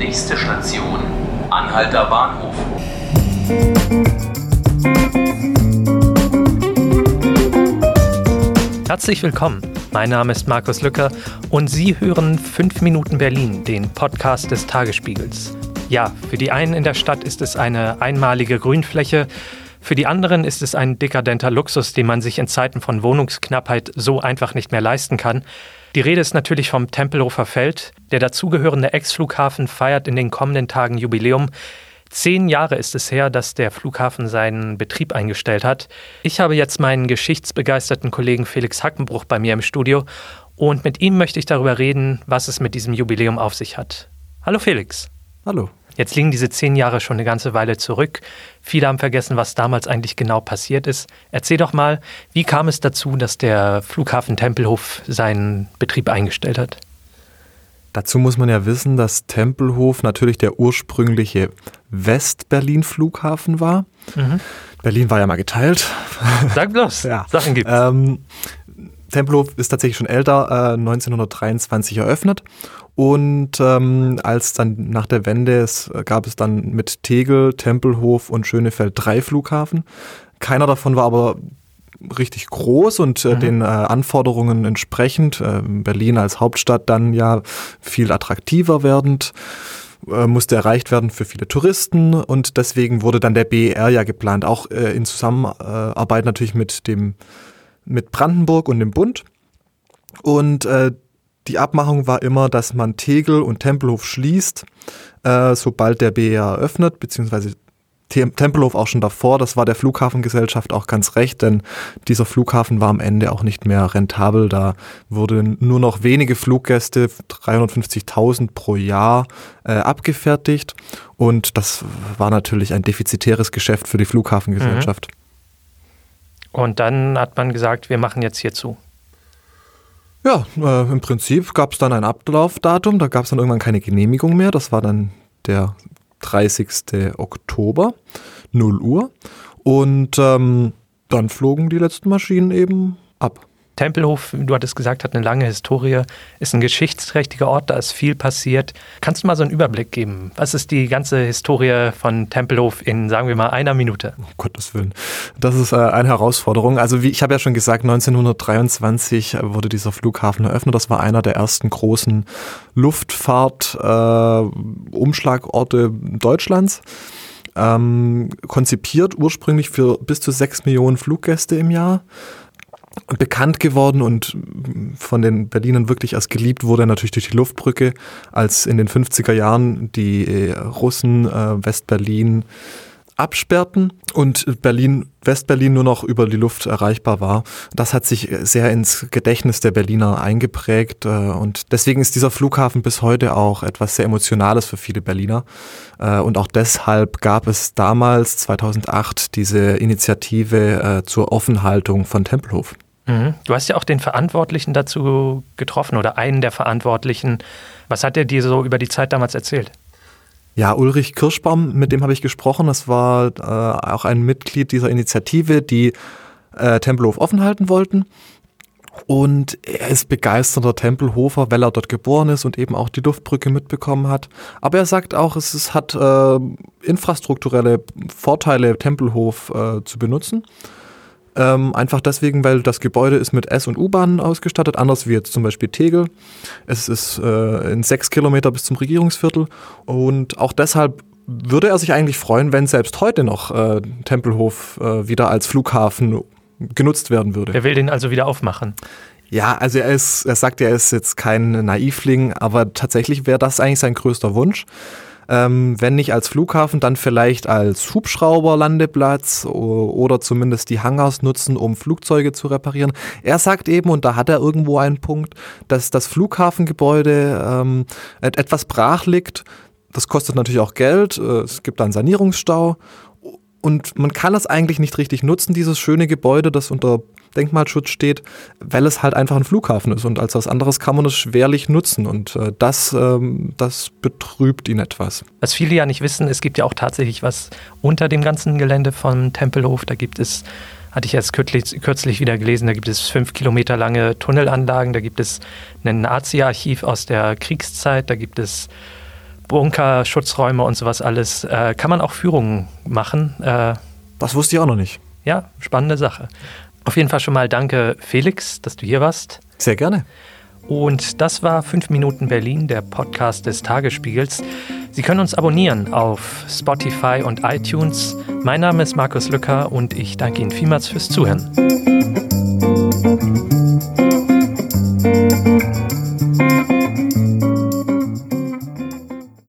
Nächste Station, Anhalter Bahnhof. Herzlich willkommen. Mein Name ist Markus Lücker und Sie hören 5 Minuten Berlin, den Podcast des Tagesspiegels. Ja, für die einen in der Stadt ist es eine einmalige Grünfläche, für die anderen ist es ein dekadenter Luxus, den man sich in Zeiten von Wohnungsknappheit so einfach nicht mehr leisten kann. Die Rede ist natürlich vom Tempelhofer Feld. Der dazugehörende Ex-Flughafen feiert in den kommenden Tagen Jubiläum. Zehn Jahre ist es her, dass der Flughafen seinen Betrieb eingestellt hat. Ich habe jetzt meinen geschichtsbegeisterten Kollegen Felix Hackenbruch bei mir im Studio und mit ihm möchte ich darüber reden, was es mit diesem Jubiläum auf sich hat. Hallo Felix. Hallo. Jetzt liegen diese zehn Jahre schon eine ganze Weile zurück. Viele haben vergessen, was damals eigentlich genau passiert ist. Erzähl doch mal, wie kam es dazu, dass der Flughafen Tempelhof seinen Betrieb eingestellt hat? Dazu muss man ja wissen, dass Tempelhof natürlich der ursprüngliche West-Berlin-Flughafen war. Mhm. Berlin war ja mal geteilt. Sag bloß, ja. Sachen gibt's. Ähm, Tempelhof ist tatsächlich schon älter, äh, 1923 eröffnet und ähm, als dann nach der Wende es äh, gab es dann mit Tegel, Tempelhof und Schönefeld drei Flughafen. Keiner davon war aber richtig groß und äh, mhm. den äh, Anforderungen entsprechend. Äh, Berlin als Hauptstadt dann ja viel attraktiver werdend äh, musste erreicht werden für viele Touristen und deswegen wurde dann der BER ja geplant, auch äh, in Zusammenarbeit natürlich mit dem mit Brandenburg und dem Bund. Und die Abmachung war immer, dass man Tegel und Tempelhof schließt, äh, sobald der BER eröffnet, beziehungsweise Tempelhof auch schon davor. Das war der Flughafengesellschaft auch ganz recht, denn dieser Flughafen war am Ende auch nicht mehr rentabel. Da wurden nur noch wenige Fluggäste, 350.000 pro Jahr, äh, abgefertigt. Und das war natürlich ein defizitäres Geschäft für die Flughafengesellschaft. Mhm. Und dann hat man gesagt, wir machen jetzt hier zu. Ja, äh, im Prinzip gab es dann ein Ablaufdatum, da gab es dann irgendwann keine Genehmigung mehr. Das war dann der 30. Oktober, 0 Uhr. Und ähm, dann flogen die letzten Maschinen eben ab. Tempelhof, du hattest gesagt, hat eine lange Historie, ist ein geschichtsträchtiger Ort, da ist viel passiert. Kannst du mal so einen Überblick geben? Was ist die ganze Historie von Tempelhof in, sagen wir mal, einer Minute? Um Gottes Willen. Das ist äh, eine Herausforderung. Also wie ich habe ja schon gesagt, 1923 wurde dieser Flughafen eröffnet. Das war einer der ersten großen Luftfahrt-Umschlagorte äh, Deutschlands. Ähm, konzipiert ursprünglich für bis zu sechs Millionen Fluggäste im Jahr bekannt geworden und von den Berlinern wirklich erst geliebt wurde natürlich durch die Luftbrücke, als in den 50er Jahren die äh, Russen äh, Westberlin absperrten und Berlin, Westberlin nur noch über die Luft erreichbar war. Das hat sich sehr ins Gedächtnis der Berliner eingeprägt äh, und deswegen ist dieser Flughafen bis heute auch etwas sehr Emotionales für viele Berliner. Äh, und auch deshalb gab es damals, 2008, diese Initiative zur Offenhaltung von Tempelhof. Mhm. Du hast ja auch den Verantwortlichen dazu getroffen oder einen der Verantwortlichen. Was hat er dir so über die Zeit damals erzählt? Ja, Ulrich Kirschbaum, mit dem habe ich gesprochen. Das war äh, auch ein Mitglied dieser Initiative, die äh, Tempelhof offen halten wollten. Und er ist begeisterter Tempelhofer, weil er dort geboren ist und eben auch die Luftbrücke mitbekommen hat. Aber er sagt auch, es, es hat äh, infrastrukturelle Vorteile, Tempelhof äh, zu benutzen. Ähm, einfach deswegen, weil das Gebäude ist mit S- und U-Bahnen ausgestattet, anders wie jetzt zum Beispiel Tegel. Es ist äh, in sechs Kilometer bis zum Regierungsviertel und auch deshalb würde er sich eigentlich freuen, wenn selbst heute noch äh, Tempelhof äh, wieder als Flughafen genutzt werden würde. Er will den also wieder aufmachen. Ja, also er ist, er sagt, er ist jetzt kein Naivling, aber tatsächlich wäre das eigentlich sein größter Wunsch. Ähm, wenn nicht als Flughafen, dann vielleicht als Hubschrauberlandeplatz oder zumindest die Hangars nutzen, um Flugzeuge zu reparieren. Er sagt eben, und da hat er irgendwo einen Punkt, dass das Flughafengebäude ähm, etwas brach liegt. Das kostet natürlich auch Geld. Äh, es gibt einen Sanierungsstau. Und man kann es eigentlich nicht richtig nutzen, dieses schöne Gebäude, das unter Denkmalschutz steht, weil es halt einfach ein Flughafen ist und als was anderes kann man es schwerlich nutzen und äh, das, ähm, das betrübt ihn etwas. Was viele ja nicht wissen, es gibt ja auch tatsächlich was unter dem ganzen Gelände von Tempelhof. Da gibt es, hatte ich jetzt kürzlich, kürzlich wieder gelesen, da gibt es fünf Kilometer lange Tunnelanlagen, da gibt es ein Nazi-Archiv aus der Kriegszeit, da gibt es Bunker, Schutzräume und sowas alles. Äh, kann man auch Führungen machen. Äh, das wusste ich auch noch nicht. Ja, spannende Sache. Auf jeden Fall schon mal danke, Felix, dass du hier warst. Sehr gerne. Und das war 5 Minuten Berlin, der Podcast des Tagesspiegels. Sie können uns abonnieren auf Spotify und iTunes. Mein Name ist Markus Lücker und ich danke Ihnen vielmals fürs Zuhören.